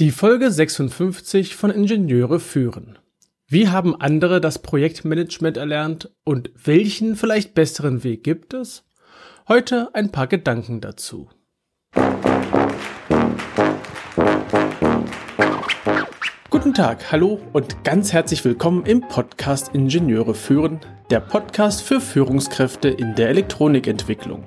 Die Folge 56 von Ingenieure führen. Wie haben andere das Projektmanagement erlernt und welchen vielleicht besseren Weg gibt es? Heute ein paar Gedanken dazu. Guten Tag, hallo und ganz herzlich willkommen im Podcast Ingenieure führen, der Podcast für Führungskräfte in der Elektronikentwicklung.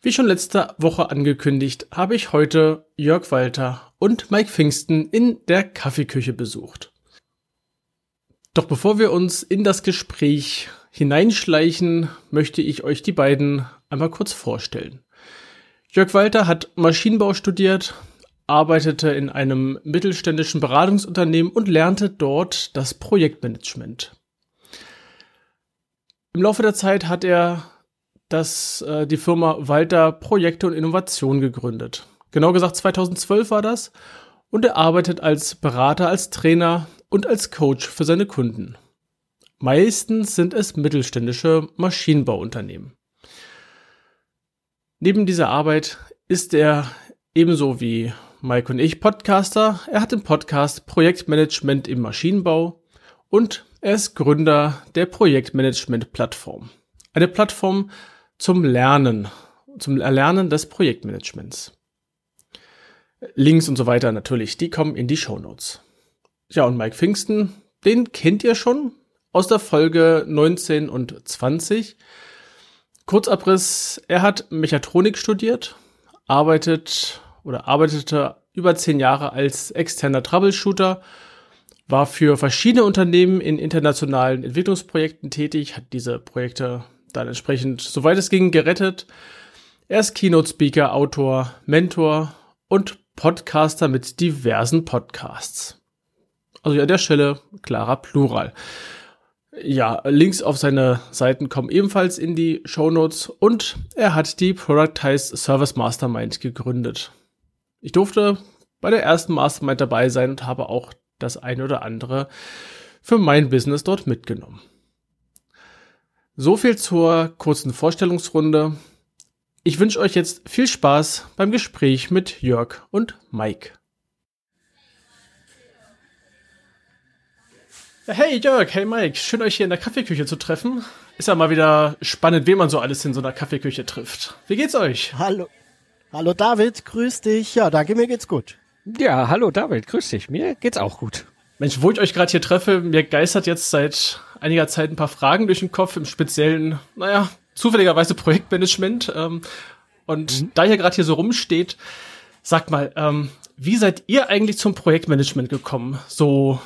Wie schon letzte Woche angekündigt, habe ich heute Jörg Walter und Mike Pfingsten in der Kaffeeküche besucht. Doch bevor wir uns in das Gespräch hineinschleichen, möchte ich euch die beiden einmal kurz vorstellen. Jörg Walter hat Maschinenbau studiert, arbeitete in einem mittelständischen Beratungsunternehmen und lernte dort das Projektmanagement. Im Laufe der Zeit hat er das, äh, die Firma Walter Projekte und Innovation gegründet. Genau gesagt 2012 war das. Und er arbeitet als Berater, als Trainer und als Coach für seine Kunden. Meistens sind es mittelständische Maschinenbauunternehmen. Neben dieser Arbeit ist er ebenso wie Mike und ich Podcaster. Er hat den Podcast Projektmanagement im Maschinenbau und er ist Gründer der Projektmanagement-Plattform. Eine Plattform zum Lernen, zum Erlernen des Projektmanagements. Links und so weiter natürlich, die kommen in die Show Notes. Ja, und Mike Pfingsten, den kennt ihr schon aus der Folge 19 und 20. Kurzabriss, er hat Mechatronik studiert, arbeitet oder arbeitete über zehn Jahre als externer Troubleshooter, war für verschiedene Unternehmen in internationalen Entwicklungsprojekten tätig, hat diese Projekte dann entsprechend, soweit es ging, gerettet. Er ist Keynote-Speaker, Autor, Mentor und Podcaster mit diversen Podcasts. Also an der Stelle klarer Plural. Ja, Links auf seine Seiten kommen ebenfalls in die Show Notes und er hat die Productized Service Mastermind gegründet. Ich durfte bei der ersten Mastermind dabei sein und habe auch das eine oder andere für mein Business dort mitgenommen. So viel zur kurzen Vorstellungsrunde. Ich wünsche euch jetzt viel Spaß beim Gespräch mit Jörg und Mike. Hey Jörg, hey Mike, schön euch hier in der Kaffeeküche zu treffen. Ist ja mal wieder spannend, wen man so alles in so einer Kaffeeküche trifft. Wie geht's euch? Hallo. Hallo David, grüß dich. Ja, danke, mir geht's gut. Ja, hallo David, grüß dich. Mir geht's auch gut. Mensch, wo ich euch gerade hier treffe, mir geistert jetzt seit einiger Zeit ein paar Fragen durch den Kopf, im speziellen, naja, zufälligerweise Projektmanagement. Ähm, und mhm. da ihr gerade hier so rumsteht, sagt mal, ähm, wie seid ihr eigentlich zum Projektmanagement gekommen? So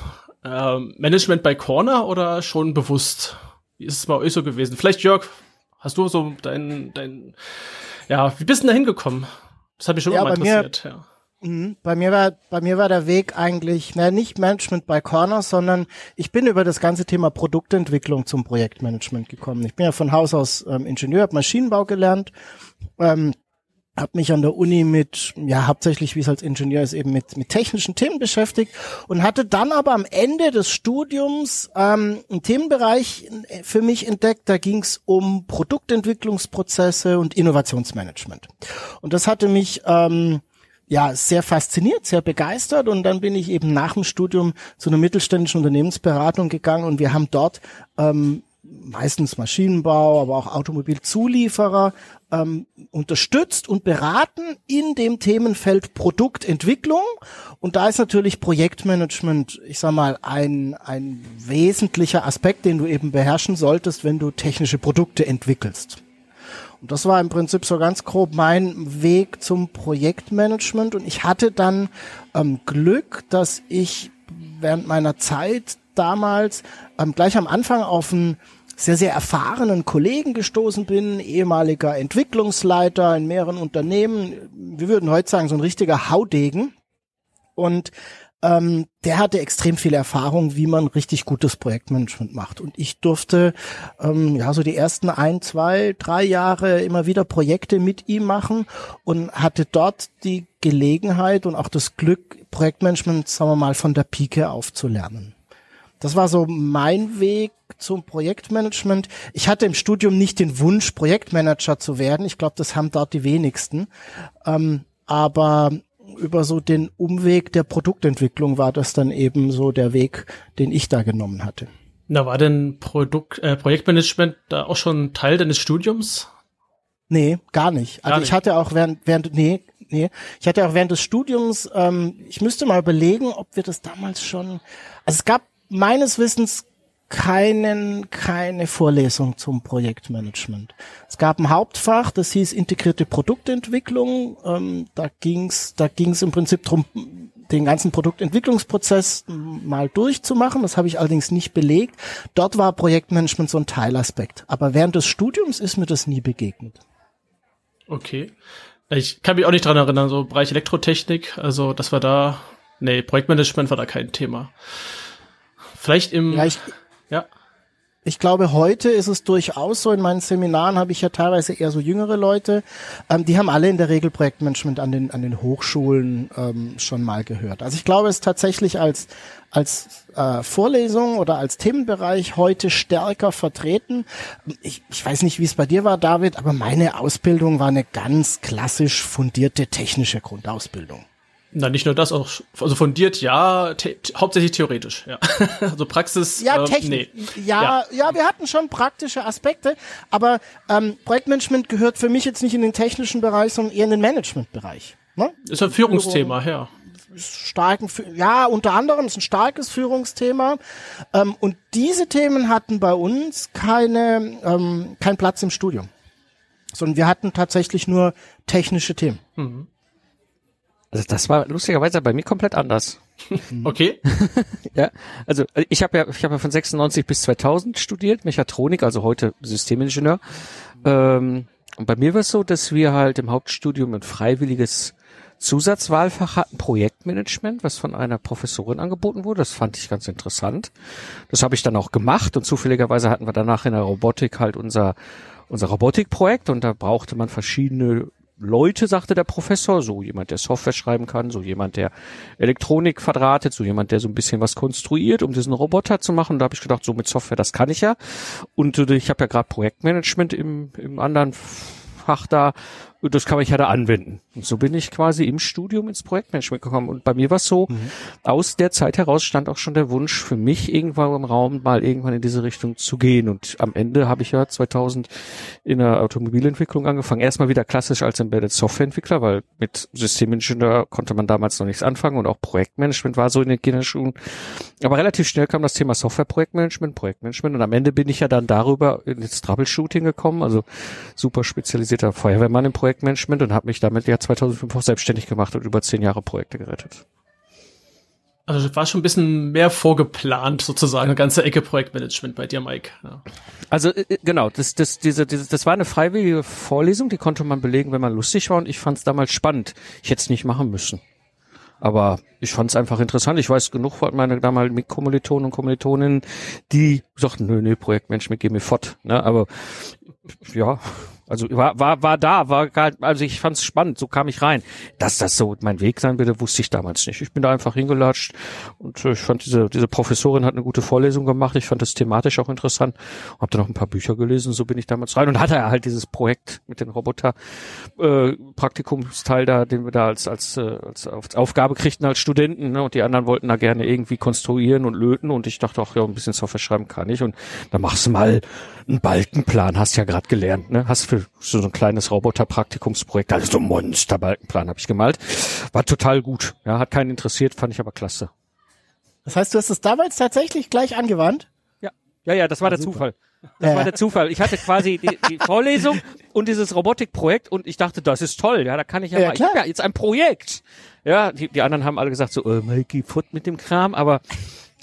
ähm, Management bei Corner oder schon bewusst? Wie ist es bei euch so gewesen? Vielleicht Jörg, hast du so dein, dein, ja, wie bist du da hingekommen? Das hat mich schon ja, mal interessiert. Mir, ja. Mhm. Bei mir war, bei mir war der Weg eigentlich, na, nicht Management bei Corner, sondern ich bin über das ganze Thema Produktentwicklung zum Projektmanagement gekommen. Ich bin ja von Haus aus ähm, Ingenieur, habe Maschinenbau gelernt, ähm, habe mich an der Uni mit, ja, hauptsächlich wie es als Ingenieur ist, eben mit, mit technischen Themen beschäftigt und hatte dann aber am Ende des Studiums ähm, einen Themenbereich für mich entdeckt, da ging es um Produktentwicklungsprozesse und Innovationsmanagement. Und das hatte mich ähm, ja sehr fasziniert, sehr begeistert und dann bin ich eben nach dem Studium zu einer mittelständischen Unternehmensberatung gegangen und wir haben dort ähm, meistens Maschinenbau, aber auch Automobilzulieferer ähm, unterstützt und beraten in dem Themenfeld Produktentwicklung. Und da ist natürlich Projektmanagement, ich sag mal, ein, ein wesentlicher Aspekt, den du eben beherrschen solltest, wenn du technische Produkte entwickelst. Das war im Prinzip so ganz grob mein Weg zum Projektmanagement. Und ich hatte dann ähm, Glück, dass ich während meiner Zeit damals ähm, gleich am Anfang auf einen sehr, sehr erfahrenen Kollegen gestoßen bin, ehemaliger Entwicklungsleiter in mehreren Unternehmen. Wir würden heute sagen, so ein richtiger Haudegen. Und ähm, der hatte extrem viel Erfahrung, wie man richtig gutes Projektmanagement macht. Und ich durfte ähm, ja so die ersten ein, zwei, drei Jahre immer wieder Projekte mit ihm machen und hatte dort die Gelegenheit und auch das Glück, Projektmanagement, sagen wir mal, von der Pike aufzulernen. Das war so mein Weg zum Projektmanagement. Ich hatte im Studium nicht den Wunsch, Projektmanager zu werden. Ich glaube, das haben dort die wenigsten. Ähm, aber über so den Umweg der Produktentwicklung war das dann eben so der Weg, den ich da genommen hatte. Na, war denn Produkt, äh, Projektmanagement da auch schon Teil deines Studiums? Nee, gar nicht. Also gar nicht. ich hatte auch während, während, nee, nee, ich hatte auch während des Studiums, ähm, ich müsste mal überlegen, ob wir das damals schon, also es gab meines Wissens keinen, keine Vorlesung zum Projektmanagement. Es gab ein Hauptfach, das hieß integrierte Produktentwicklung. Ähm, da ging's, da ging's im Prinzip drum, den ganzen Produktentwicklungsprozess mal durchzumachen. Das habe ich allerdings nicht belegt. Dort war Projektmanagement so ein Teilaspekt. Aber während des Studiums ist mir das nie begegnet. Okay. Ich kann mich auch nicht dran erinnern, so Bereich Elektrotechnik, also das war da, nee, Projektmanagement war da kein Thema. Vielleicht im, ja, ich, ja. Ich glaube, heute ist es durchaus so. In meinen Seminaren habe ich ja teilweise eher so jüngere Leute. Ähm, die haben alle in der Regel Projektmanagement an den, an den Hochschulen ähm, schon mal gehört. Also ich glaube, es ist tatsächlich als, als äh, Vorlesung oder als Themenbereich heute stärker vertreten. Ich, ich weiß nicht, wie es bei dir war, David, aber meine Ausbildung war eine ganz klassisch fundierte technische Grundausbildung. Na, nicht nur das, auch also fundiert ja, hauptsächlich theoretisch, ja. also Praxis. Ja, ähm, technisch. Nee. Ja, ja, ja, wir hatten schon praktische Aspekte, aber ähm, Projektmanagement gehört für mich jetzt nicht in den technischen Bereich, sondern eher in den Managementbereich. Ne? Ist ein Führungsthema, ja. Starken, ja, unter anderem ist ein starkes Führungsthema. Ähm, und diese Themen hatten bei uns keine, ähm, keinen Platz im Studium. Sondern wir hatten tatsächlich nur technische Themen. Mhm. Also das war lustigerweise bei mir komplett anders. Okay. ja, also ich habe ja, ich habe ja von 96 bis 2000 studiert, Mechatronik, also heute Systemingenieur. Ähm, und bei mir war es so, dass wir halt im Hauptstudium ein freiwilliges Zusatzwahlfach hatten, Projektmanagement, was von einer Professorin angeboten wurde. Das fand ich ganz interessant. Das habe ich dann auch gemacht und zufälligerweise hatten wir danach in der Robotik halt unser unser Robotikprojekt und da brauchte man verschiedene Leute, sagte der Professor, so jemand, der Software schreiben kann, so jemand, der Elektronik verdrahtet, so jemand, der so ein bisschen was konstruiert, um diesen Roboter zu machen. da habe ich gedacht, so mit Software, das kann ich ja. Und äh, ich habe ja gerade Projektmanagement im, im anderen Fach da das kann ich ja da anwenden. Und so bin ich quasi im Studium ins Projektmanagement gekommen. Und bei mir war es so, mhm. aus der Zeit heraus stand auch schon der Wunsch für mich irgendwann im Raum, mal irgendwann in diese Richtung zu gehen. Und am Ende habe ich ja 2000 in der Automobilentwicklung angefangen. Erstmal wieder klassisch als Embedded Softwareentwickler, weil mit Systemingenieur konnte man damals noch nichts anfangen und auch Projektmanagement war so in den Kinderschuhen. Aber relativ schnell kam das Thema Software-Projektmanagement, Projektmanagement und am Ende bin ich ja dann darüber ins Troubleshooting gekommen, also super spezialisierter Feuerwehrmann im Projekt Projektmanagement und habe mich damit ja 2005 auch selbstständig gemacht und über zehn Jahre Projekte gerettet. Also war schon ein bisschen mehr vorgeplant, sozusagen, eine ganze Ecke Projektmanagement bei dir, Mike. Ja. Also äh, äh, genau, das, das, diese, diese, das war eine freiwillige Vorlesung, die konnte man belegen, wenn man lustig war und ich fand es damals spannend. Ich hätte es nicht machen müssen. Aber ich fand es einfach interessant. Ich weiß genug von meine damaligen Kommilitonen und Kommilitoninnen, die sagten, nö, nö, Projektmanagement, geh mir fort. Ne? Aber ja, also war, war, war da, war also ich fand es spannend, so kam ich rein. Dass das so mein Weg sein würde, wusste ich damals nicht. Ich bin da einfach hingelatscht und äh, ich fand diese, diese Professorin hat eine gute Vorlesung gemacht. Ich fand das thematisch auch interessant. Hab da noch ein paar Bücher gelesen, so bin ich damals rein und hatte halt dieses Projekt mit den Roboter äh, Praktikumsteil da, den wir da als als, äh, als Aufgabe kriegten als Studenten, ne? Und die anderen wollten da gerne irgendwie konstruieren und löten und ich dachte auch, ja, ein bisschen Software schreiben kann ich und da machst du mal einen Balkenplan, hast ja gerade gelernt, ne? Hast für so ein kleines Roboter-Praktikumsprojekt, also so ein Monsterbalkenplan habe ich gemalt. War total gut. Ja, hat keinen interessiert, fand ich aber klasse. Das heißt, du hast es damals tatsächlich gleich angewandt? Ja, ja, ja, das war der super. Zufall. Das ja. war der Zufall. Ich hatte quasi die, die Vorlesung und dieses Robotikprojekt und ich dachte, das ist toll. Ja, da kann ich ja, ja mal. Klar. Ich hab ja jetzt ein Projekt. Ja, die, die anderen haben alle gesagt so, äh, Mikey, Foot mit dem Kram, aber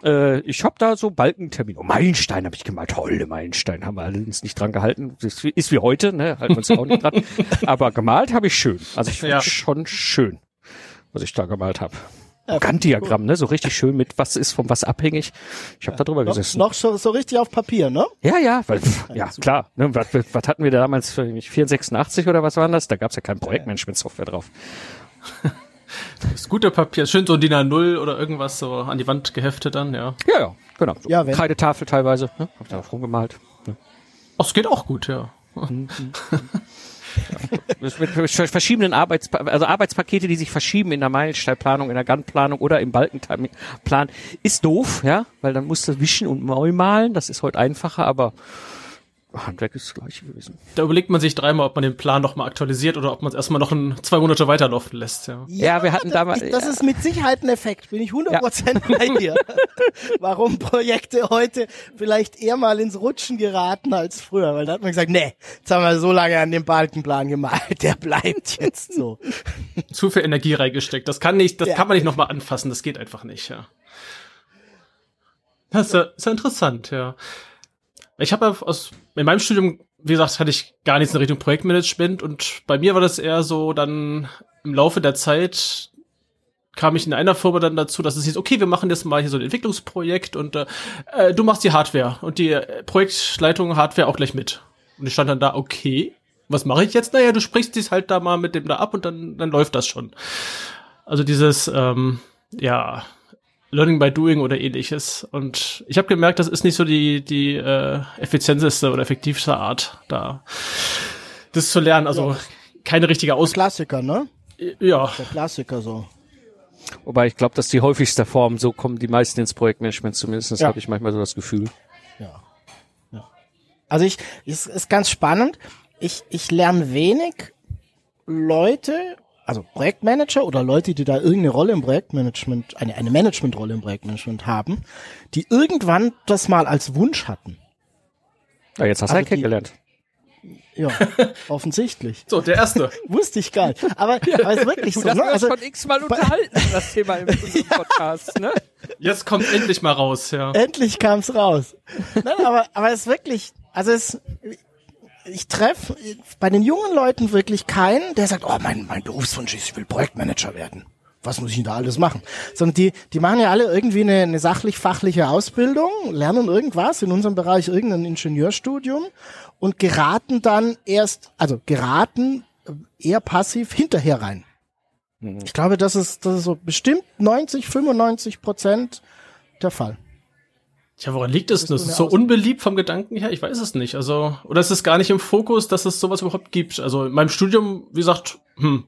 äh, ich habe da so Balkentermin. Oh, Meilenstein habe ich gemalt. Tolle Meilenstein. Haben wir allerdings nicht dran gehalten. Das ist wie heute, ne? Halten wir uns auch nicht dran. Aber gemalt habe ich schön. Also ich finde ja. schon schön, was ich da gemalt habe. Gantt-Diagramm, ne? So richtig schön mit, was ist von was abhängig. Ich habe da drüber Noch, gesessen. noch so, so richtig auf Papier, ne? Ja, ja, weil, ja, klar. Ne, was, was hatten wir da damals für mich, 486 oder was waren das? Da gab's ja kein Projektmanagement-Software drauf. Das gute Papier, schön so DIN A0 oder irgendwas so an die Wand geheftet dann, ja. Ja, ja, genau. So Ja, wenn- Kreidetafel teilweise, ne? Hab da drauf rumgemalt. Ne? Ach, es geht auch gut, ja. Das Mit, verschiedenen Arbeits also Arbeitspakete, die sich verschieben in der Meilensteinplanung, in der Gantt-Planung oder im Balkenplan, ist doof, ja, weil dann musst du wischen und neu malen. Das ist heute einfacher, aber Handwerk ist das gleiche gewesen. Da überlegt man sich dreimal, ob man den Plan nochmal aktualisiert oder ob man es erstmal noch ein, zwei Monate weiterlaufen lässt, ja. Ja, wir hatten das, damals- Das ist mit Sicherheit ein Effekt, bin ich 100% bei dir. Warum Projekte heute vielleicht eher mal ins Rutschen geraten als früher, weil da hat man gesagt, nee, jetzt haben wir so lange an dem Balkenplan gemalt, der bleibt jetzt so. Zu viel Energie reingesteckt. Das kann nicht, das Ja. kann man nicht nochmal anfassen, das geht einfach nicht, ja. Das ist ja, ist ja interessant, ja. Ich habe aus, in meinem Studium, wie gesagt, hatte ich gar nichts in Richtung Projektmanagement und bei mir war das eher so dann im Laufe der Zeit kam ich in einer Firma dann dazu, dass es hieß, okay, wir machen jetzt mal hier so ein Entwicklungsprojekt und äh, äh, du machst die Hardware und die äh, Projektleitung Hardware auch gleich mit. Und ich stand dann da, okay, was mache ich jetzt? Naja, du sprichst dies halt da mal mit dem da ab und dann, dann läuft das schon. Also dieses, ähm, ja, Learning by Doing oder ähnliches. Und ich habe gemerkt, das ist nicht so die, die äh, effizienteste oder effektivste Art, da das zu lernen. Also keine richtige Aus... Klassiker, ne? Ja, Der Klassiker so. Wobei ich glaube, dass die häufigste Form, so kommen die meisten ins Projektmanagement, zumindest Ja. habe ich manchmal so das Gefühl. Ja. ja. Also ich, es ist ganz spannend. Ich, ich lerne wenig Leute, also Projektmanager oder Leute, die da irgendeine Rolle im Projektmanagement, eine, eine Managementrolle im Projektmanagement haben, die irgendwann das mal als Wunsch hatten. Ja, jetzt hast du Also einen die- kennengelernt. Ja, offensichtlich. so, der erste. Wusste ich gar nicht. Aber, aber es ist wirklich so. Ne? Also, x-mal unterhalten, das Thema im Podcast, ne? Jetzt kommt endlich mal raus, ja. Endlich kam's raus. Nein, aber, aber es ist wirklich, also es, ich treffe bei den jungen Leuten wirklich keinen, der sagt, oh, mein, mein Berufswunsch ist, ich will Projektmanager werden. Was muss ich denn da alles machen? Sondern die, die machen ja alle irgendwie eine, eine sachlich-fachliche Ausbildung, lernen irgendwas, in unserem Bereich irgendein Ingenieurstudium und geraten dann erst, also geraten äh, eher passiv hinterher rein. Ich glaube, das ist, das ist so bestimmt 90, 95 Prozent der Fall. Tja, woran liegt es? Das ist so unbeliebt vom Gedanken her? Ich weiß es nicht. Also, oder ist es gar nicht im Fokus, dass es sowas überhaupt gibt? Also, in meinem Studium, wie gesagt, hm,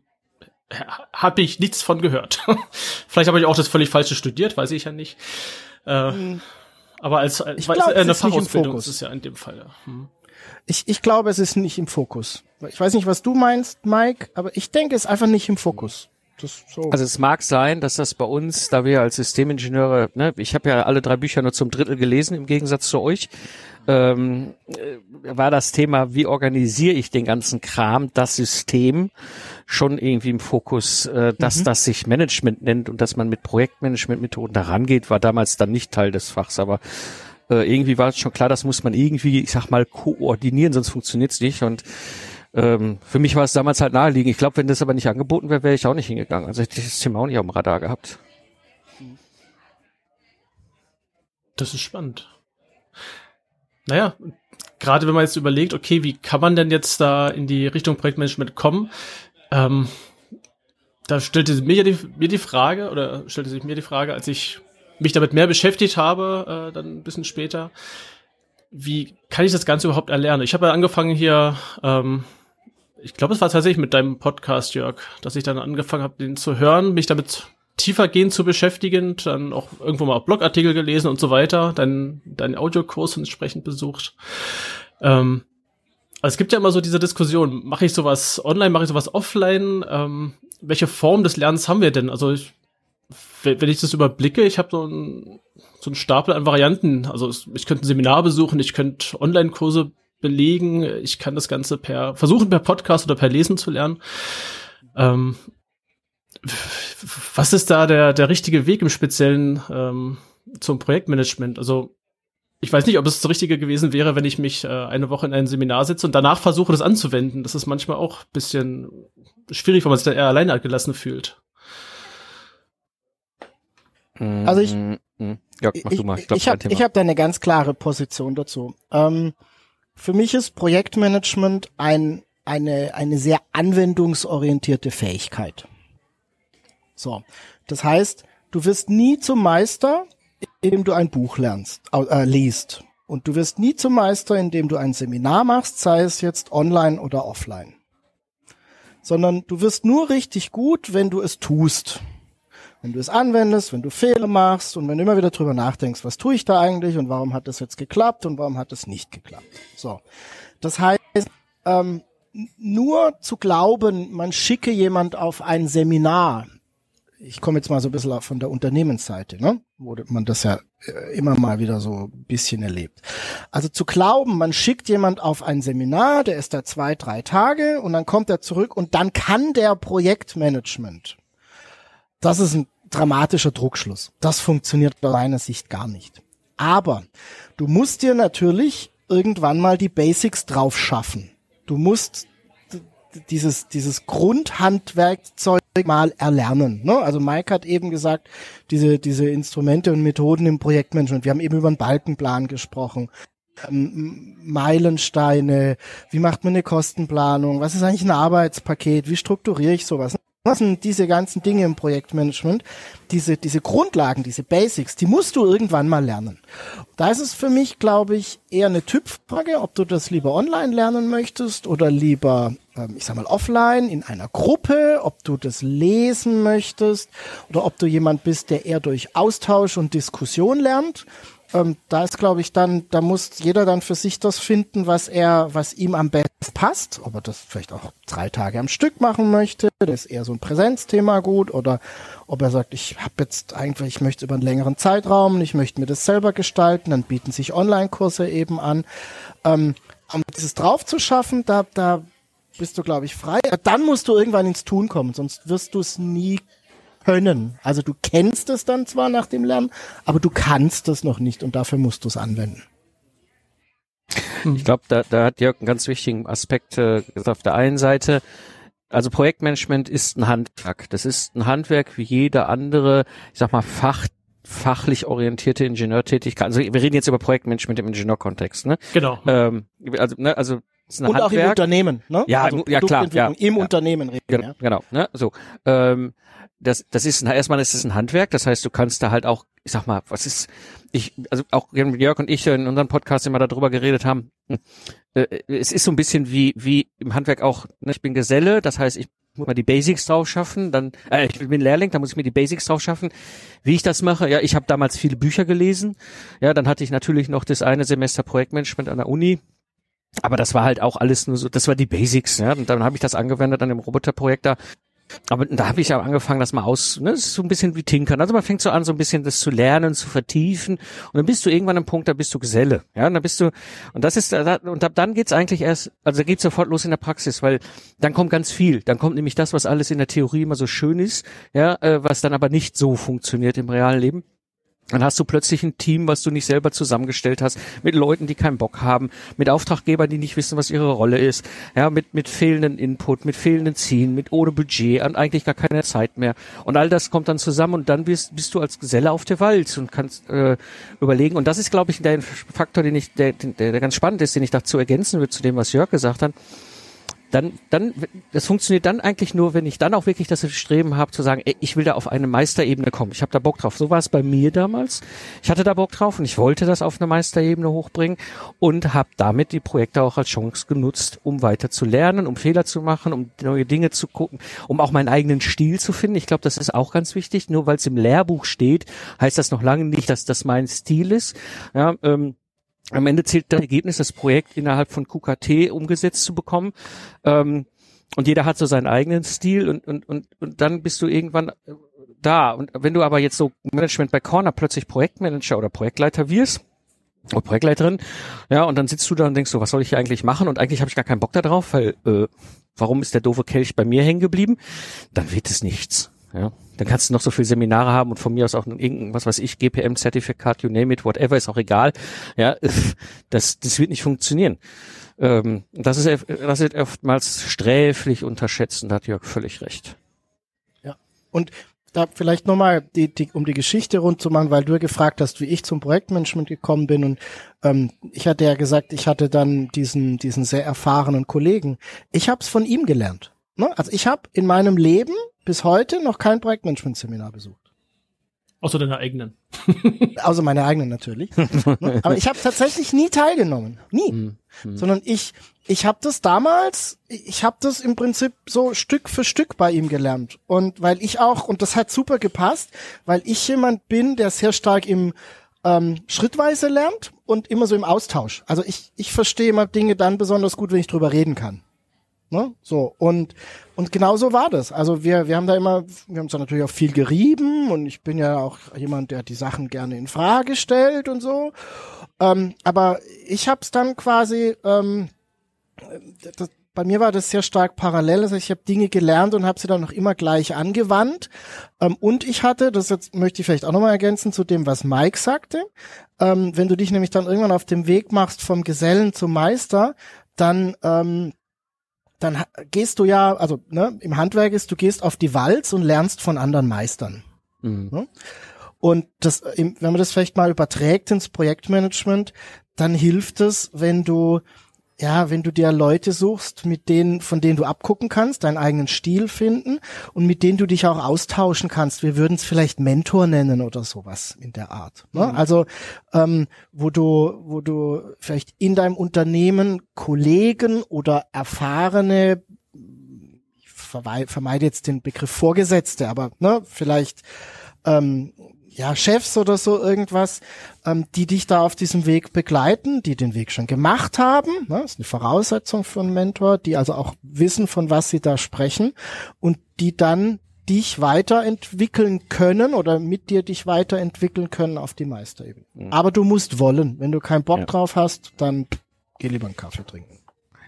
habe ich nichts von gehört. Vielleicht habe ich auch das völlig falsche studiert, weiß ich ja nicht. Äh, Aber als, als glaub, es es eine ist nicht im Fachausbildung Fokus. ist es ja in dem Fall. Ja. Hm. Ich, ich glaube, es ist nicht im Fokus. Ich weiß nicht, was du meinst, Mike, aber ich denke, es ist einfach nicht im Fokus. So. Also es mag sein, dass das bei uns, da wir als Systemingenieure, ne, ich habe ja alle drei Bücher nur zum Drittel gelesen, im Gegensatz zu euch, ähm, äh, war das Thema, wie organisiere ich den ganzen Kram, das System, schon irgendwie im Fokus, äh, dass das sich Management nennt und dass man mit Projektmanagementmethoden da rangeht, war damals dann nicht Teil des Fachs, aber äh, irgendwie war es schon klar, das muss man irgendwie, ich sag mal, koordinieren, sonst funktioniert's nicht und ähm, für mich war es damals halt naheliegend. Ich glaube, wenn das aber nicht angeboten wäre, wäre ich auch nicht hingegangen. Also hätte ich das Thema auch nicht auf dem Radar gehabt. Das ist spannend. Naja, gerade wenn man jetzt überlegt, okay, wie kann man denn jetzt da in die Richtung Projektmanagement kommen? Ähm, da stellte sich mir die, mir die Frage, oder stellte sich mir die Frage, als ich mich damit mehr beschäftigt habe, äh, dann ein bisschen später, wie kann ich das Ganze überhaupt erlernen? Ich habe ja angefangen hier, ähm, ich glaube, es war tatsächlich mit deinem Podcast, Jörg, dass ich dann angefangen habe, den zu hören, mich damit tiefergehend zu beschäftigen, dann auch irgendwo mal Blogartikel gelesen und so weiter, dann deinen Audiokurs entsprechend besucht. Ähm, also es gibt ja immer so diese Diskussion, mache ich sowas online, mache ich sowas offline? Ähm, welche Form des Lernens haben wir denn? Also ich, wenn ich das überblicke, ich habe so ein so einen Stapel an Varianten. Also ich könnte ein Seminar besuchen, ich könnte Online-Kurse belegen, ich kann das Ganze per versuchen per Podcast oder per Lesen zu lernen. Ähm, was ist da der, der richtige Weg im Speziellen ähm, zum Projektmanagement? Also ich weiß nicht, ob es das Richtige gewesen wäre, wenn ich mich äh, eine Woche in ein Seminar setze und danach versuche, das anzuwenden. Das ist manchmal auch ein bisschen schwierig, weil man sich dann eher alleine gelassen fühlt. Also ich, Mm, mm. Ja, mach ich, du mal. ich, ich dein habe ich hab da eine ganz klare Position dazu. Ähm, für mich ist Projektmanagement ein, eine, eine sehr anwendungsorientierte Fähigkeit. So. Das heißt, du wirst nie zum Meister, indem du ein Buch lernst, äh, liest. Und du wirst nie zum Meister, indem du ein Seminar machst, sei es jetzt online oder offline. Sondern du wirst nur richtig gut, wenn du es tust. Wenn du es anwendest, wenn du Fehler machst und wenn du immer wieder drüber nachdenkst, was tue ich da eigentlich und warum hat das jetzt geklappt und warum hat es nicht geklappt. So. Das heißt, ähm, nur zu glauben, man schicke jemand auf ein Seminar, ich komme jetzt mal so ein bisschen von der Unternehmensseite, ne? wo man das ja äh, immer mal wieder so ein bisschen erlebt. Also zu glauben, man schickt jemand auf ein Seminar, der ist da zwei, drei Tage und dann kommt er zurück und dann kann der Projektmanagement. Das ist ein dramatischer Druckschluss. Das funktioniert aus meiner Sicht gar nicht. Aber du musst dir natürlich irgendwann mal die Basics drauf schaffen. Du musst dieses, dieses Grundhandwerkzeug mal erlernen. Ne? Also Mike hat eben gesagt, diese, diese Instrumente und Methoden im Projektmanagement. Wir haben eben über einen Balkenplan gesprochen. Ähm, Meilensteine, wie macht man eine Kostenplanung, was ist eigentlich ein Arbeitspaket, wie strukturiere ich sowas. Was sind diese ganzen Dinge im Projektmanagement? Diese, diese Grundlagen, diese Basics, die musst du irgendwann mal lernen. Da ist es für mich, glaube ich, eher eine Typfrage, ob du das lieber online lernen möchtest oder lieber, ähm, ich sag mal, offline in einer Gruppe, ob du das lesen möchtest oder ob du jemand bist, der eher durch Austausch und Diskussion lernt. Ähm, da ist, glaube ich, dann, da muss jeder dann für sich das finden, was er, was ihm am besten passt. Ob er das vielleicht auch drei Tage am Stück machen möchte, das ist eher so ein Präsenzthema gut, oder ob er sagt, ich habe jetzt eigentlich, ich möchte über einen längeren Zeitraum, ich möchte mir das selber gestalten, dann bieten sich Online-Kurse eben an. Ähm, um dieses drauf zu schaffen, da, da bist du, glaube ich, frei. Dann musst du irgendwann ins Tun kommen, sonst wirst du es nie können. Also du kennst es dann zwar nach dem Lernen, aber du kannst es noch nicht und dafür musst du es anwenden. Ich glaube, da, da hat Jörg einen ganz wichtigen Aspekt äh, gesagt. Auf der einen Seite, also Projektmanagement ist ein Handwerk. Das ist ein Handwerk wie jede andere, ich sag mal, Fach, fachlich orientierte Ingenieurtätigkeit. Also wir reden jetzt über Projektmanagement im Ingenieurkontext, ne? Genau. Ähm, also, ne, also es ist ein Und auch im Handwerk. Unternehmen, ne? Ja, also ja, klar, ja, Im ja. Unternehmen reden, Genau, ja. genau ne? So. Ähm, das, das ist ein, erstmal ist es ein Handwerk, das heißt, du kannst da halt auch, ich sag mal, was ist, ich, also auch Jörg und ich in unserem Podcast immer darüber geredet haben, äh, es ist so ein bisschen wie, wie im Handwerk auch, ne? ich bin Geselle, das heißt, ich muss mal die Basics drauf schaffen, dann, äh, ich bin Lehrling, da muss ich mir die Basics drauf schaffen. Wie ich das mache, ja, ich habe damals viele Bücher gelesen, ja, dann hatte ich natürlich noch das eine Semester Projektmanagement an der Uni, aber das war halt auch alles nur so, das war die Basics, ja. Und dann habe ich das angewendet an dem Roboterprojekt da. Aber da habe ich ja angefangen, das mal aus, ne, das ist so ein bisschen wie Tinkern. Also man fängt so an, so ein bisschen das zu lernen, zu vertiefen. Und dann bist du irgendwann am Punkt, da bist du Geselle. Ja, und dann bist du, und das ist, da- und ab dann geht's eigentlich erst, also da geht's sofort los in der Praxis, weil dann kommt ganz viel. Dann kommt nämlich das, was alles in der Theorie immer so schön ist, ja, äh, was dann aber nicht so funktioniert im realen Leben. Dann hast du plötzlich ein Team, was du nicht selber zusammengestellt hast, mit Leuten, die keinen Bock haben, mit Auftraggebern, die nicht wissen, was ihre Rolle ist, ja, mit, mit fehlenden Input, mit fehlenden Zielen, mit ohne Budget und eigentlich gar keine Zeit mehr. Und all das kommt dann zusammen und dann bist, bist du als Geselle auf der Wald und kannst äh, überlegen. Und das ist, glaube ich, der Faktor, den ich, der, der, der ganz spannend ist, den ich dazu ergänzen würde, zu dem, was Jörg gesagt hat dann, dann, das funktioniert dann eigentlich nur, wenn ich dann auch wirklich das Streben habe zu sagen, ey, ich will da auf eine Meisterebene kommen. Ich habe da Bock drauf. So war es bei mir damals. Ich hatte da Bock drauf und ich wollte das auf eine Meisterebene hochbringen und habe damit die Projekte auch als Chance genutzt, um weiter zu lernen, um Fehler zu machen, um neue Dinge zu gucken, um auch meinen eigenen Stil zu finden. Ich glaube, das ist auch ganz wichtig. Nur weil es im Lehrbuch steht, heißt das noch lange nicht, dass das mein Stil ist. Ja, ähm, am Ende zählt das Ergebnis, das Projekt innerhalb von QKT umgesetzt zu bekommen. Ähm, und jeder hat so seinen eigenen Stil und, und, und, und dann bist du irgendwann äh, da. Und wenn du aber jetzt so Management bei Corner plötzlich Projektmanager oder Projektleiter wirst, oder Projektleiterin, ja, und dann sitzt du da und denkst so, was soll ich hier eigentlich machen? Und eigentlich habe ich gar keinen Bock da drauf, weil äh, warum ist der doofe Kelch bei mir hängen geblieben? Dann wird es nichts. Ja, dann kannst du noch so viele Seminare haben und von mir aus auch irgendein, was weiß ich, GPM-Zertifikat, you name it, whatever, ist auch egal. Ja, das, das wird nicht funktionieren. Ähm, das ist, das ist oftmals sträflich unterschätzt und da hat Jörg völlig recht. Ja. Und da vielleicht nochmal, die, die, um die Geschichte rund zu machen, weil du ja gefragt hast, wie ich zum Projektmanagement gekommen bin und ähm, ich hatte ja gesagt, ich hatte dann diesen, diesen sehr erfahrenen Kollegen. Ich habe es von ihm gelernt. Ne? Also ich habe in meinem Leben bis heute noch kein Projektmanagement-Seminar besucht. Außer deine eigenen. Außer meine eigenen natürlich. Aber ich habe tatsächlich nie teilgenommen. Nie. Mhm. Sondern ich, ich habe das damals, ich habe das im Prinzip so Stück für Stück bei ihm gelernt. Und weil ich auch, und das hat super gepasst, weil ich jemand bin, der sehr stark im ähm, schrittweise lernt und immer so im Austausch. Also ich, ich verstehe immer Dinge dann besonders gut, wenn ich drüber reden kann. Ne? So, und, und genau so war das. Also wir, wir haben da immer, wir haben uns da natürlich auch viel gerieben und ich bin ja auch jemand, der die Sachen gerne in Frage stellt und so. Ähm, aber ich habe es dann quasi, ähm, das, bei mir war das sehr stark parallel. Also ich habe Dinge gelernt und habe sie dann noch immer gleich angewandt. Ähm, und ich hatte, das jetzt möchte ich vielleicht auch nochmal ergänzen zu dem, was Mike sagte, ähm, wenn du dich nämlich dann irgendwann auf dem Weg machst vom Gesellen zum Meister, dann ähm, dann gehst du ja, also ne, im Handwerk ist, du gehst auf die Walz und lernst von anderen Meistern. Mhm. Ne? Und das, wenn man das vielleicht mal überträgt ins Projektmanagement, dann hilft es, wenn du ja, wenn du dir Leute suchst, mit denen, von denen du abgucken kannst, deinen eigenen Stil finden und mit denen du dich auch austauschen kannst. Wir würden es vielleicht Mentor nennen oder sowas in der Art. Ne? Mhm. Also ähm, wo du, wo du vielleicht in deinem Unternehmen Kollegen oder erfahrene ich vermeide jetzt den Begriff Vorgesetzte, aber ne, vielleicht ähm, ja, Chefs oder so irgendwas, ähm, die dich da auf diesem Weg begleiten, die den Weg schon gemacht haben. Ne? Das ist eine Voraussetzung für einen Mentor, die also auch wissen, von was sie da sprechen und die dann dich weiterentwickeln können oder mit dir dich weiterentwickeln können auf die Meisterebene. Mhm. Aber du musst wollen. Wenn du keinen Bock ja. drauf hast, dann geh lieber einen Kaffee trinken.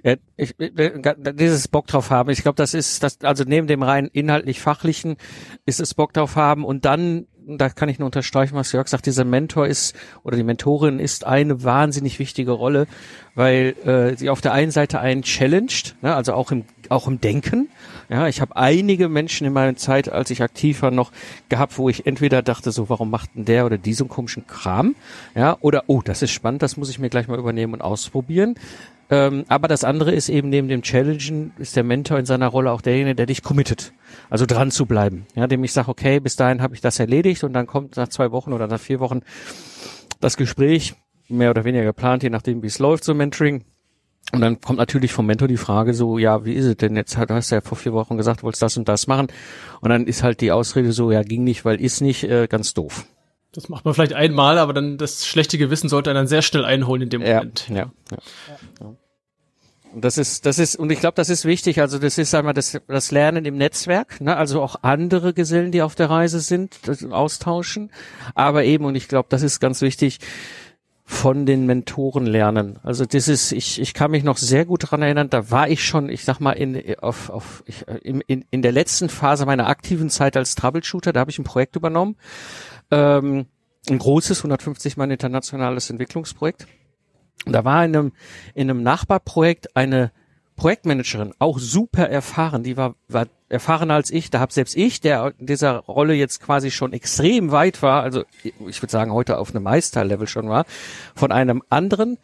Ja, ich, dieses Bock drauf haben, ich glaube, das ist das, also neben dem rein inhaltlich fachlichen ist es Bock drauf haben und dann da kann ich nur unterstreichen, was Jörg sagt, dieser Mentor ist oder die Mentorin ist eine wahnsinnig wichtige Rolle, weil äh, sie auf der einen Seite einen challenged, ne, also auch im auch im Denken. Ja, ich habe einige Menschen in meiner Zeit, als ich aktiv war, noch gehabt, wo ich entweder dachte, so, warum macht denn der oder diesen komischen Kram? Ja, oder oh, das ist spannend, das muss ich mir gleich mal übernehmen und ausprobieren. Ähm, aber das andere ist eben neben dem Challengen ist der Mentor in seiner Rolle auch derjenige, der dich committet. Also dran zu bleiben. Ja, dem ich sage, okay, bis dahin habe ich das erledigt und dann kommt nach zwei Wochen oder nach vier Wochen das Gespräch, mehr oder weniger geplant, je nachdem, wie es läuft, so Mentoring. Und dann kommt natürlich vom Mentor die Frage so, ja, wie ist es denn jetzt? Du hast ja vor vier Wochen gesagt, du wolltest das und das machen. Und dann ist halt die Ausrede so, ja, ging nicht, weil ist nicht, äh, ganz doof. Das macht man vielleicht einmal, aber dann das schlechte Gewissen sollte einen dann sehr schnell einholen in dem Moment. Ja, ja. ja. Und das ist, das ist, und ich glaube, das ist wichtig. Also das ist einmal das, das Lernen im Netzwerk, ne? also auch andere Gesellen, die auf der Reise sind, austauschen. Aber eben, und ich glaube, das ist ganz wichtig, von den Mentoren lernen. Also das ist, ich, ich kann mich noch sehr gut dran erinnern, da war ich schon, ich sag mal, in, auf, auf, ich, in, in, in der letzten Phase meiner aktiven Zeit als Troubleshooter, da habe ich ein Projekt übernommen. Ähm, ein großes, 150 Mann internationales Entwicklungsprojekt. Da war in einem, in einem Nachbarprojekt eine Projektmanagerin, auch super erfahren, die war, war erfahrener als ich. Da habe selbst ich, der in dieser Rolle jetzt quasi schon extrem weit war, also ich würde sagen heute auf einem Meisterlevel schon war, von einem anderen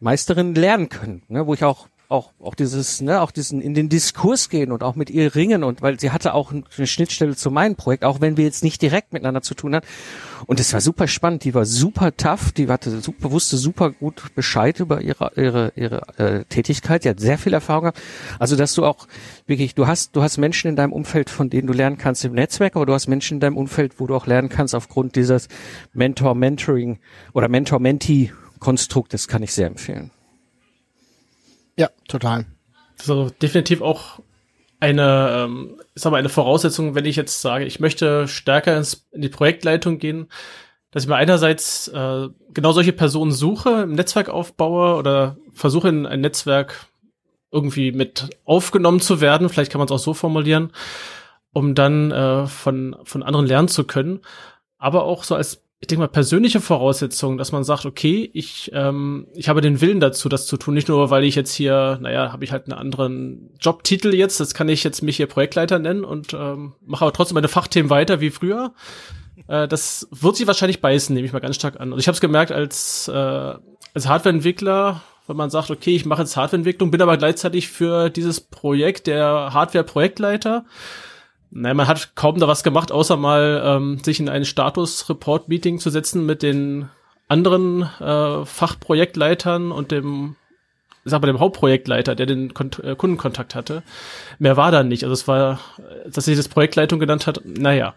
Meisterin lernen können, ne, wo ich auch auch auch dieses ne auch diesen in den Diskurs gehen und auch mit ihr ringen und weil sie hatte auch eine Schnittstelle zu meinem Projekt auch wenn wir jetzt nicht direkt miteinander zu tun hatten. Und es war super spannend die war super tough die hatte super wusste super gut Bescheid über ihre ihre ihre äh, Tätigkeit die hat sehr viel Erfahrung gehabt. Also dass du auch wirklich du hast du hast Menschen in deinem Umfeld von denen du lernen kannst im Netzwerk aber du hast Menschen in deinem Umfeld wo du auch lernen kannst aufgrund dieses Mentor Mentoring oder Mentor Mentee Konstrukt das kann ich sehr empfehlen ja, total. Also definitiv auch eine, ähm, ist aber eine Voraussetzung, wenn ich jetzt sage, ich möchte stärker ins, in die Projektleitung gehen, dass ich mir einerseits äh, genau solche Personen suche, im Netzwerk aufbaue oder versuche in ein Netzwerk irgendwie mit aufgenommen zu werden, vielleicht kann man es auch so formulieren, um dann äh, von, von anderen lernen zu können. Aber auch so als ich denke mal, persönliche Voraussetzungen, dass man sagt, okay, ich, ähm, ich habe den Willen dazu, das zu tun. Nicht nur, weil ich jetzt hier, naja, habe ich halt einen anderen Jobtitel jetzt, das kann ich jetzt mich hier Projektleiter nennen und ähm, mache aber trotzdem meine Fachthemen weiter wie früher. Äh, das wird sich wahrscheinlich beißen, nehme ich mal ganz stark an. Und ich habe es gemerkt als, äh, als Hardwareentwickler, wenn man sagt, okay, ich mache jetzt Hardwareentwicklung, bin aber gleichzeitig für dieses Projekt der Hardware-Projektleiter. Nein, man hat kaum da was gemacht, außer mal ähm, sich in ein Status-Report-Meeting zu setzen mit den anderen äh, Fachprojektleitern und dem, sag mal, dem Hauptprojektleiter, der den Kon äh, Kundenkontakt hatte. Mehr war da nicht. Also es war, dass sich das Projektleitung genannt hat, naja.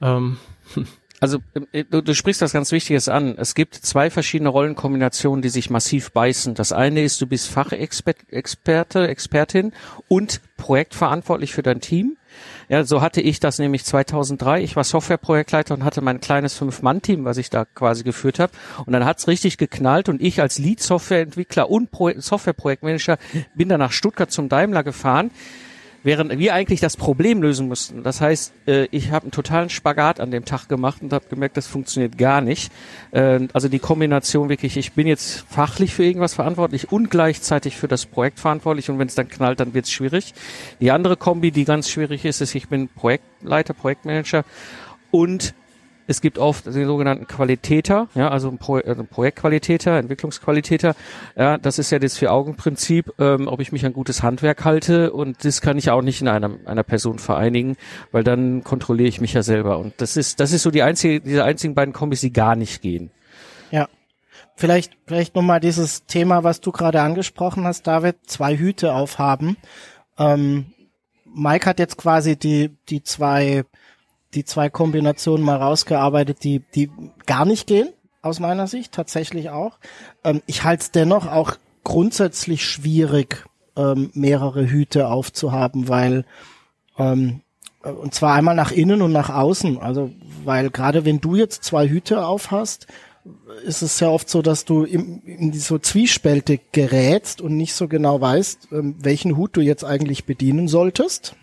Ähm, Also äh, du, du sprichst was ganz Wichtiges an. Es gibt zwei verschiedene Rollenkombinationen, die sich massiv beißen. Das eine ist, du bist Fachexperte, Expertin und projektverantwortlich für dein Team. Ja, so hatte ich das nämlich 2003. Ich war Softwareprojektleiter und hatte mein kleines Fünf-Mann-Team, was ich da quasi geführt habe. Und dann hat's richtig geknallt und ich als Lead-Softwareentwickler und Pro Softwareprojektmanager bin dann nach Stuttgart zum Daimler gefahren während wir eigentlich das Problem lösen mussten. Das heißt, äh, ich habe einen totalen Spagat an dem Tag gemacht und habe gemerkt, das funktioniert gar nicht. Äh, also die Kombination wirklich, ich bin jetzt fachlich für irgendwas verantwortlich und gleichzeitig für das Projekt verantwortlich und wenn es dann knallt, dann wird es schwierig. Die andere Kombi, die ganz schwierig ist, ist, ich bin Projektleiter, Projektmanager und es gibt oft den sogenannten Qualitäter, ja, also ein, Pro, also ein Projektqualitäter, Entwicklungsqualitäter. Ja, das ist ja das Vier-Augen-Prinzip, ähm, ob ich mich an gutes Handwerk halte und das kann ich auch nicht in einer, einer Person vereinigen, weil dann kontrolliere ich mich ja selber. Und das ist, das ist so die einzige, diese einzigen beiden Kombis, die gar nicht gehen. Ja. Vielleicht, vielleicht nochmal dieses Thema, was du gerade angesprochen hast, David, zwei Hüte aufhaben. Ähm, Mike hat jetzt quasi die, die zwei die zwei Kombinationen mal rausgearbeitet, die, die gar nicht gehen, aus meiner Sicht, tatsächlich auch. Ähm, ich halte es dennoch auch grundsätzlich schwierig, ähm, mehrere Hüte aufzuhaben, weil ähm, und zwar einmal nach innen und nach außen. Also, weil gerade wenn du jetzt zwei Hüte auf hast, ist es sehr oft so, dass du in, in so Zwiespälte gerätst und nicht so genau weißt, ähm, welchen Hut du jetzt eigentlich bedienen solltest.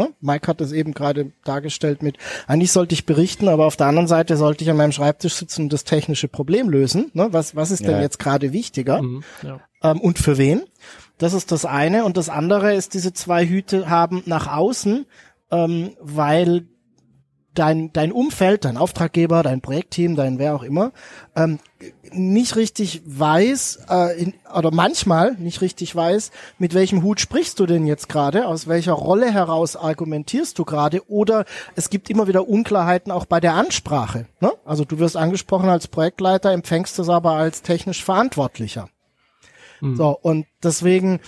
Ne? Mike hat es eben gerade dargestellt mit, eigentlich sollte ich berichten, aber auf der anderen Seite sollte ich an meinem Schreibtisch sitzen und das technische Problem lösen. Ne? Was, was ist ja. denn jetzt gerade wichtiger? Mhm, ja. ähm, und für wen? Das ist das eine. Und das andere ist, diese zwei Hüte haben nach außen, ähm, weil dein, dein Umfeld, dein Auftraggeber, dein Projektteam, dein wer auch immer, ähm, nicht richtig weiß, äh, in, oder manchmal nicht richtig weiß, mit welchem Hut sprichst du denn jetzt gerade, aus welcher Rolle heraus argumentierst du gerade, oder es gibt immer wieder Unklarheiten auch bei der Ansprache. Ne? Also du wirst angesprochen als Projektleiter, empfängst es aber als technisch Verantwortlicher. Mhm. So, und deswegen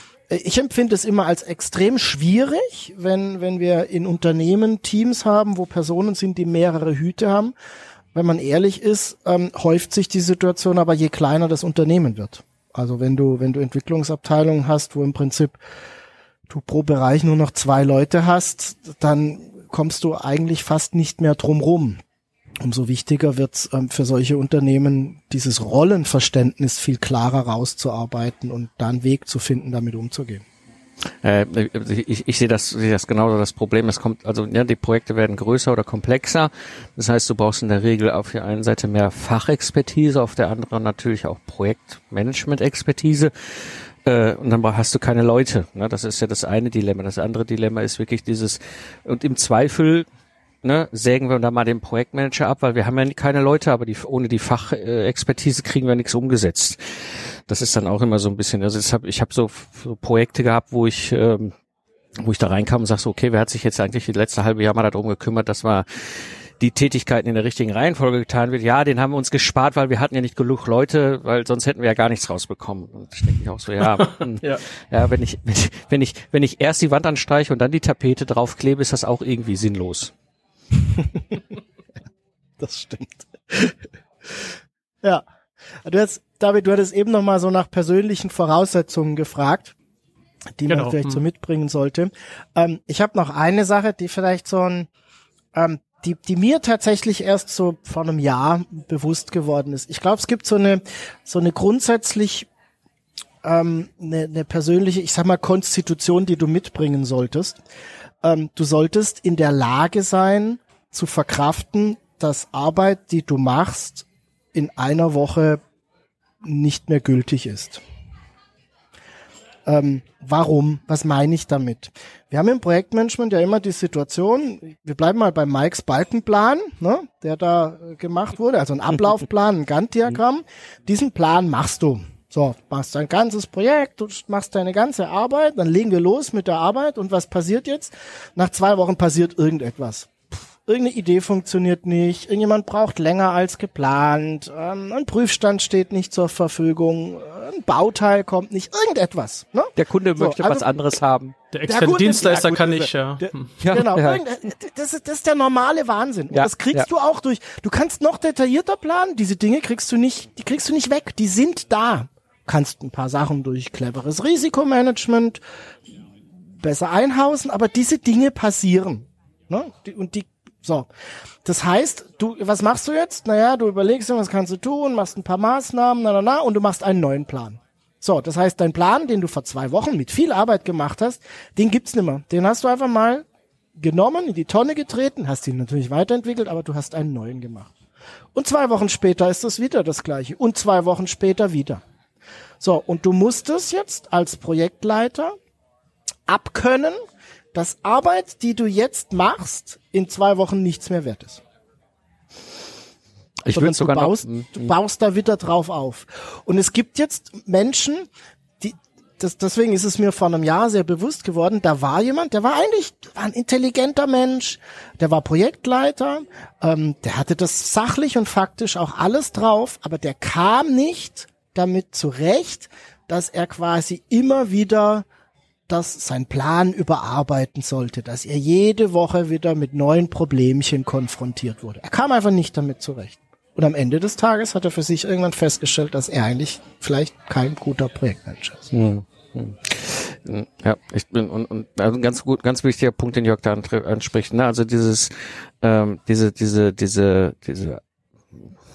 ich empfinde es immer als extrem schwierig, wenn, wenn wir in Unternehmen Teams haben, wo Personen sind, die mehrere Hüte haben. Wenn man ehrlich ist, ähm, häuft sich die Situation aber je kleiner das Unternehmen wird. Also wenn du, wenn du Entwicklungsabteilungen hast, wo im Prinzip du pro Bereich nur noch zwei Leute hast, dann kommst du eigentlich fast nicht mehr drum rum umso wichtiger wird es ähm, für solche Unternehmen, dieses Rollenverständnis viel klarer rauszuarbeiten und da einen Weg zu finden, damit umzugehen. Äh, ich, ich sehe das, sehe das genauso das Problem. Es kommt, also ja, die Projekte werden größer oder komplexer. Das heißt, du brauchst in der Regel auf der einen Seite mehr Fachexpertise, auf der anderen natürlich auch Projektmanagement-Expertise. Äh, und dann hast du keine Leute. Ne? Das ist ja das eine Dilemma. Das andere Dilemma ist wirklich dieses, und im Zweifel ne, sägen wir da mal den Projektmanager ab, weil wir haben ja keine Leute, aber die, ohne die Fachexpertise kriegen wir nichts umgesetzt. Das ist dann auch immer so ein bisschen, also ich habe ich hab so, so Projekte gehabt, wo ich ähm, wo ich da reinkam und sag so, okay, wer hat sich jetzt eigentlich die letzte halbe Jahr mal darum gekümmert, dass wir die Tätigkeiten in der richtigen Reihenfolge getan wird. Ja, den haben wir uns gespart, weil wir hatten ja nicht genug Leute, weil sonst hätten wir ja gar nichts rausbekommen. Und ich denke auch so, ja, hm, ja. ja, wenn ich, wenn ich, wenn ich, wenn ich erst die Wand anstreiche und dann die Tapete draufklebe, ist das auch irgendwie sinnlos. das stimmt. ja. Du hast, David, du hattest eben noch mal so nach persönlichen Voraussetzungen gefragt, die genau. man vielleicht hm. so mitbringen sollte. Ähm, ich habe noch eine Sache, die vielleicht so ein, ähm, die, die mir tatsächlich erst so vor einem Jahr bewusst geworden ist. Ich glaube, es gibt so eine, so eine grundsätzlich ähm, eine, eine persönliche, ich sag mal, Konstitution, die du mitbringen solltest. Ähm, du solltest in der Lage sein, zu verkraften, dass Arbeit, die du machst, in einer Woche nicht mehr gültig ist. Ähm, warum? Was meine ich damit? Wir haben im Projektmanagement ja immer die Situation, wir bleiben mal bei Mikes Balkenplan, ne, der da äh, gemacht wurde, also ein Ablaufplan, ein Gantt-Diagramm. Diesen Plan machst du. So, machst dein ganzes Projekt, du machst deine ganze Arbeit, dann legen wir los mit der Arbeit und was passiert jetzt? Nach zwei Wochen passiert irgendetwas irgendeine Idee funktioniert nicht, irgendjemand braucht länger als geplant, ähm, ein Prüfstand steht nicht zur Verfügung, ein Bauteil kommt nicht, irgendetwas. Ne? Der Kunde so, möchte also, was anderes haben. Der externe Dienstleister ja, kann ich, ja. Der, hm. ja genau, ja. Das, ist, das ist der normale Wahnsinn. Und ja, das kriegst ja. du auch durch. Du kannst noch detaillierter planen, diese Dinge kriegst du nicht, die kriegst du nicht weg, die sind da. Kannst ein paar Sachen durch cleveres Risikomanagement besser einhausen, aber diese Dinge passieren. Ne? Und die so. Das heißt, du, was machst du jetzt? Naja, du überlegst dir, was kannst du tun, machst ein paar Maßnahmen, na, na, na, und du machst einen neuen Plan. So, das heißt, dein Plan, den du vor zwei Wochen mit viel Arbeit gemacht hast, den gibt's nimmer. Den hast du einfach mal genommen, in die Tonne getreten, hast ihn natürlich weiterentwickelt, aber du hast einen neuen gemacht. Und zwei Wochen später ist es wieder das gleiche. Und zwei Wochen später wieder. So, und du musst es jetzt als Projektleiter abkönnen, dass Arbeit, die du jetzt machst, in zwei Wochen nichts mehr wert ist. Ich würde sogar du baust, noch, du baust da wieder drauf auf. Und es gibt jetzt Menschen, die, das, deswegen ist es mir vor einem Jahr sehr bewusst geworden, da war jemand, der war eigentlich war ein intelligenter Mensch, der war Projektleiter, ähm, der hatte das sachlich und faktisch auch alles drauf, aber der kam nicht damit zurecht, dass er quasi immer wieder das sein Plan überarbeiten sollte, dass er jede Woche wieder mit neuen Problemchen konfrontiert wurde. Er kam einfach nicht damit zurecht. Und am Ende des Tages hat er für sich irgendwann festgestellt, dass er eigentlich vielleicht kein guter Projektmanager ist. Hm. Ja, ich bin und, und also ein ganz gut, ganz wichtiger Punkt, den Jörg da anspricht. Ne? Also dieses, ähm, diese, diese, diese, diese,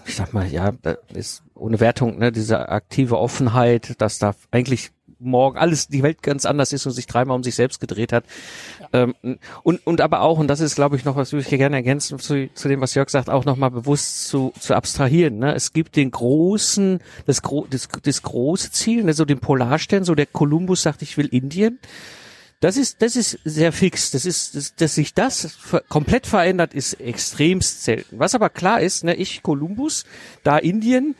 ich sag mal, ja, ist ohne Wertung, ne, diese aktive Offenheit, dass da eigentlich morgen alles die Welt ganz anders ist und sich dreimal um sich selbst gedreht hat. Ja. Ähm, und, und aber auch, und das ist, glaube ich, noch, was würde ich gerne ergänzen zu, zu dem, was Jörg sagt, auch nochmal bewusst zu, zu abstrahieren. Ne? Es gibt den großen, das, gro das, das große Ziel, ne? so den Polarstern, so der Kolumbus sagt, ich will Indien. Das ist, das ist sehr fix. Das ist, das, dass sich das komplett verändert, ist extremst selten. Was aber klar ist, ne, ich Kolumbus, da Indien,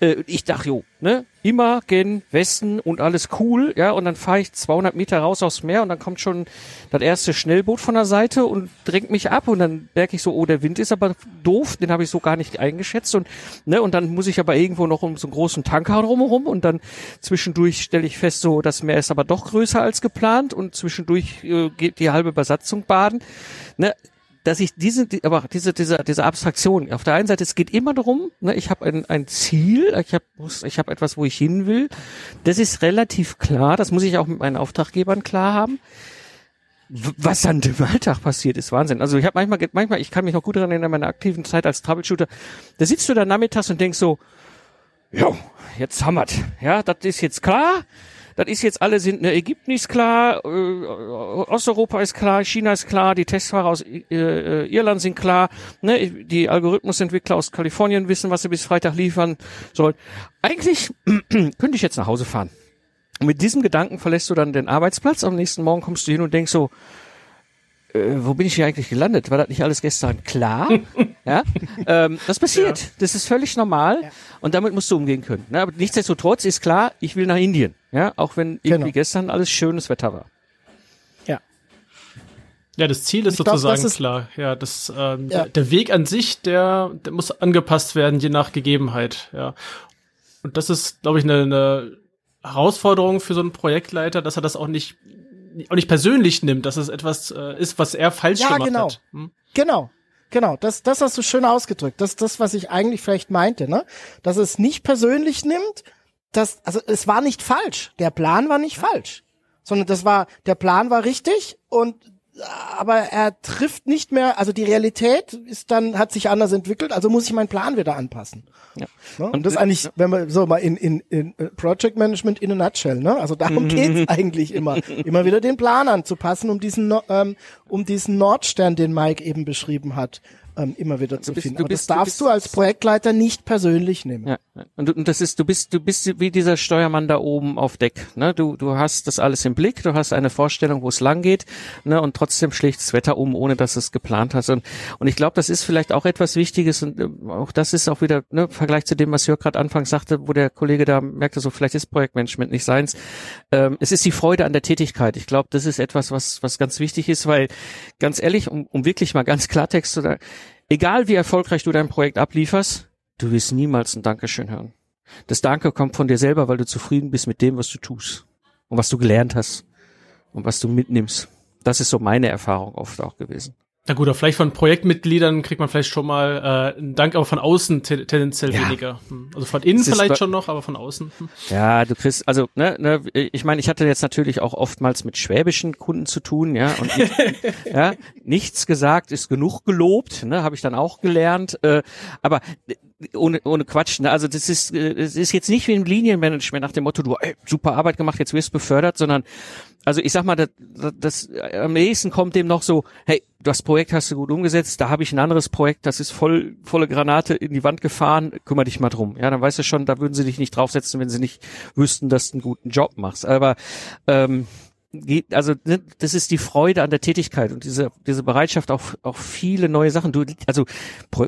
äh, ich dachte, jo, ne, immer gen Westen und alles cool, ja, und dann fahre ich 200 Meter raus aufs Meer und dann kommt schon das erste Schnellboot von der Seite und drängt mich ab und dann merke ich so, oh, der Wind ist aber doof, den habe ich so gar nicht eingeschätzt und ne, und dann muss ich aber irgendwo noch um so einen großen Tanker drumherum und dann zwischendurch stelle ich fest, so, das Meer ist aber doch größer als geplant und zwischendurch äh, geht die halbe Besatzung baden, ne, dass ich diese, aber diese, diese, diese Abstraktion, auf der einen Seite, es geht immer darum, ne, ich habe ein, ein Ziel, ich habe ich hab etwas, wo ich hin will. Das ist relativ klar, das muss ich auch mit meinen Auftraggebern klar haben. Was dann im Alltag passiert, ist Wahnsinn. Also ich habe manchmal, manchmal, ich kann mich noch gut daran erinnern, in meiner aktiven Zeit als Troubleshooter, da sitzt du da nachmittags und denkst so, jo, jetzt hammert. Ja, das ist jetzt klar das ist jetzt alle sind, ne, Ägypten ist klar, äh, Osteuropa ist klar, China ist klar, die Testfahrer aus äh, äh, Irland sind klar, ne, die Algorithmusentwickler aus Kalifornien wissen, was sie bis Freitag liefern sollen. Eigentlich könnte ich jetzt nach Hause fahren. Und mit diesem Gedanken verlässt du dann den Arbeitsplatz, am nächsten Morgen kommst du hin und denkst so, äh, wo bin ich hier eigentlich gelandet? War das nicht alles gestern klar? ja, ähm, das passiert. Ja. Das ist völlig normal ja. und damit musst du umgehen können. Ne? Aber nichtsdestotrotz ist klar, ich will nach Indien. Ja, auch wenn irgendwie genau. gestern alles schönes Wetter war. Ja. Ja, das Ziel ist ich sozusagen glaub, ist klar. Ja, das ähm, ja. der Weg an sich, der, der muss angepasst werden je nach Gegebenheit. Ja, und das ist, glaube ich, eine, eine Herausforderung für so einen Projektleiter, dass er das auch nicht auch nicht persönlich nimmt, dass es etwas äh, ist, was er falsch ja, gemacht genau. hat. Hm? Genau. Genau, das, das hast du schön ausgedrückt. Das ist das, was ich eigentlich vielleicht meinte, ne? Dass es nicht persönlich nimmt, dass, also es war nicht falsch. Der Plan war nicht falsch. Sondern das war, der Plan war richtig und aber er trifft nicht mehr, also die Realität ist dann, hat sich anders entwickelt, also muss ich meinen Plan wieder anpassen. Ja. Ne? Und das ist eigentlich, wenn man so mal in, in, in Project Management in a nutshell, ne? Also darum geht's eigentlich immer. Immer wieder den Plan anzupassen, um diesen, ähm, um diesen Nordstern, den Mike eben beschrieben hat, ähm, immer wieder zu bist- finden. du bist- das du darfst bist- du als Projektleiter nicht persönlich nehmen. Ja. Und, du- und das ist, du bist, du bist wie dieser Steuermann da oben auf Deck. Ne? Du, du hast das alles im Blick, du hast eine Vorstellung, wo es lang geht, ne? und trotzdem schlägt das Wetter um, ohne dass du es geplant hast. Und, und ich glaube, das ist vielleicht auch etwas Wichtiges und äh, auch das ist auch wieder ne, im Vergleich zu dem, was Jörg gerade anfangs sagte, wo der Kollege da merkte, so vielleicht ist Projektmanagement nicht seins. Ähm, es ist die Freude an der Tätigkeit. Ich glaube, das ist etwas, was, was ganz wichtig ist, weil ganz ehrlich, um, um wirklich mal ganz Klartext zu sagen, egal wie erfolgreich du dein Projekt ablieferst, du wirst niemals ein Dankeschön hören. Das Danke kommt von dir selber, weil du zufrieden bist mit dem, was du tust und was du gelernt hast und was du mitnimmst. Das ist so meine Erfahrung oft auch gewesen. Na gut, aber vielleicht von Projektmitgliedern kriegt man vielleicht schon mal äh, einen Dank, aber von außen te tendenziell Ja. weniger. Hm. Also von innen vielleicht schon noch, aber von außen. Hm. Ja, du kriegst, also, ne, ne, ich meine, ich hatte jetzt natürlich auch oftmals mit schwäbischen Kunden zu tun, ja, und nicht, ja, nichts gesagt ist genug gelobt, ne, habe ich dann auch gelernt, äh, aber ohne, ohne Quatsch, ne, also das ist, äh, es ist jetzt nicht wie im Linienmanagement nach dem Motto, du, ey, super Arbeit gemacht, jetzt wirst du befördert, sondern, also ich sag mal, das, das äh, am nächsten kommt dem noch so, hey, das Projekt hast du gut umgesetzt, da habe ich ein anderes Projekt, das ist voll volle Granate in die Wand gefahren, kümmere dich mal drum. Ja, dann weißt du schon, da würden sie dich nicht draufsetzen, wenn sie nicht wüssten, dass du einen guten Job machst. Aber ähm, also ne, das ist die Freude an der Tätigkeit und diese diese Bereitschaft auch auch viele neue Sachen. Du, also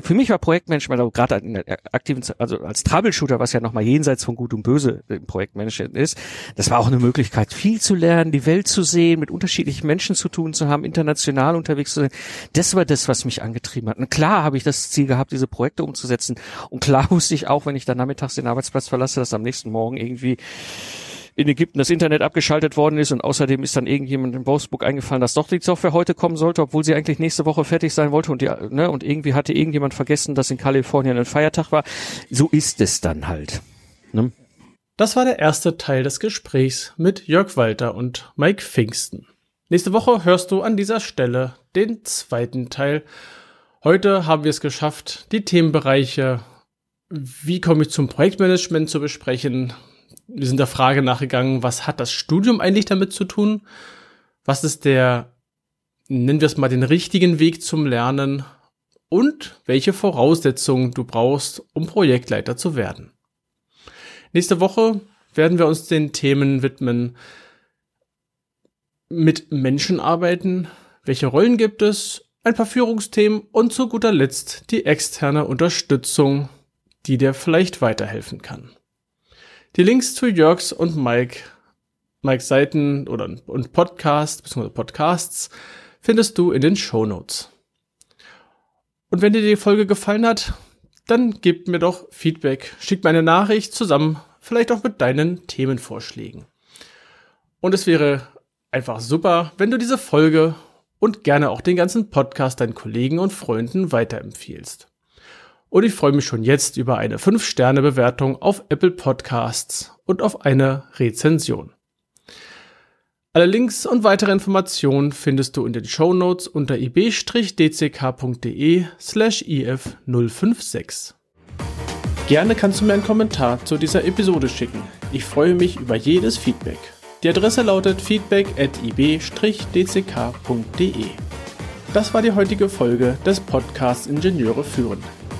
für mich war Projektmanagement auch gerade in der aktiven, Zeit, also als Troubleshooter, was ja nochmal jenseits von Gut und Böse im Projektmanagement ist, das war auch eine Möglichkeit, viel zu lernen, die Welt zu sehen, mit unterschiedlichen Menschen zu tun zu haben, international unterwegs zu sein. Das war das, was mich angetrieben hat. Und klar habe ich das Ziel gehabt, diese Projekte umzusetzen. Und klar wusste ich auch, wenn ich dann nachmittags den Arbeitsplatz verlasse, dass am nächsten Morgen irgendwie in Ägypten das Internet abgeschaltet worden ist und außerdem ist dann irgendjemand in Wolfsburg eingefallen, dass doch die Software heute kommen sollte, obwohl sie eigentlich nächste Woche fertig sein wollte und die, ne, und irgendwie hatte irgendjemand vergessen, dass in Kalifornien ein Feiertag war. So ist es dann halt. Ne? Das war der erste Teil des Gesprächs mit Jörg Walter und Mike Pfingsten. Nächste Woche hörst du an dieser Stelle den zweiten Teil. Heute haben wir es geschafft, die Themenbereiche, wie komme ich zum Projektmanagement zu besprechen. Wir sind der Frage nachgegangen, was hat das Studium eigentlich damit zu tun? Was ist der, nennen wir es mal, den richtigen Weg zum Lernen? Und welche Voraussetzungen du brauchst, um Projektleiter zu werden? Nächste Woche werden wir uns den Themen widmen, mit Menschen arbeiten, welche Rollen gibt es, ein paar Führungsthemen und zu guter Letzt die externe Unterstützung, die dir vielleicht weiterhelfen kann. Die Links zu Jörgs und Mike, Mikes Seiten oder und Podcast bzw. Podcasts findest du in den Show Notes. Und wenn dir die Folge gefallen hat, dann gib mir doch Feedback, schick mir eine Nachricht zusammen, vielleicht auch mit deinen Themenvorschlägen. Und es wäre einfach super, wenn du diese Folge und gerne auch den ganzen Podcast deinen Kollegen und Freunden weiterempfiehlst. Und ich freue mich schon jetzt über eine 5-Sterne-Bewertung auf Apple Podcasts und auf eine Rezension. Alle Links und weitere Informationen findest du in den Show Notes unter ib-dck.de slash if056. Gerne kannst du mir einen Kommentar zu dieser Episode schicken. Ich freue mich über jedes Feedback. Die Adresse lautet feedback at ib-dck.de. Das war die heutige Folge des Podcasts Ingenieure führen.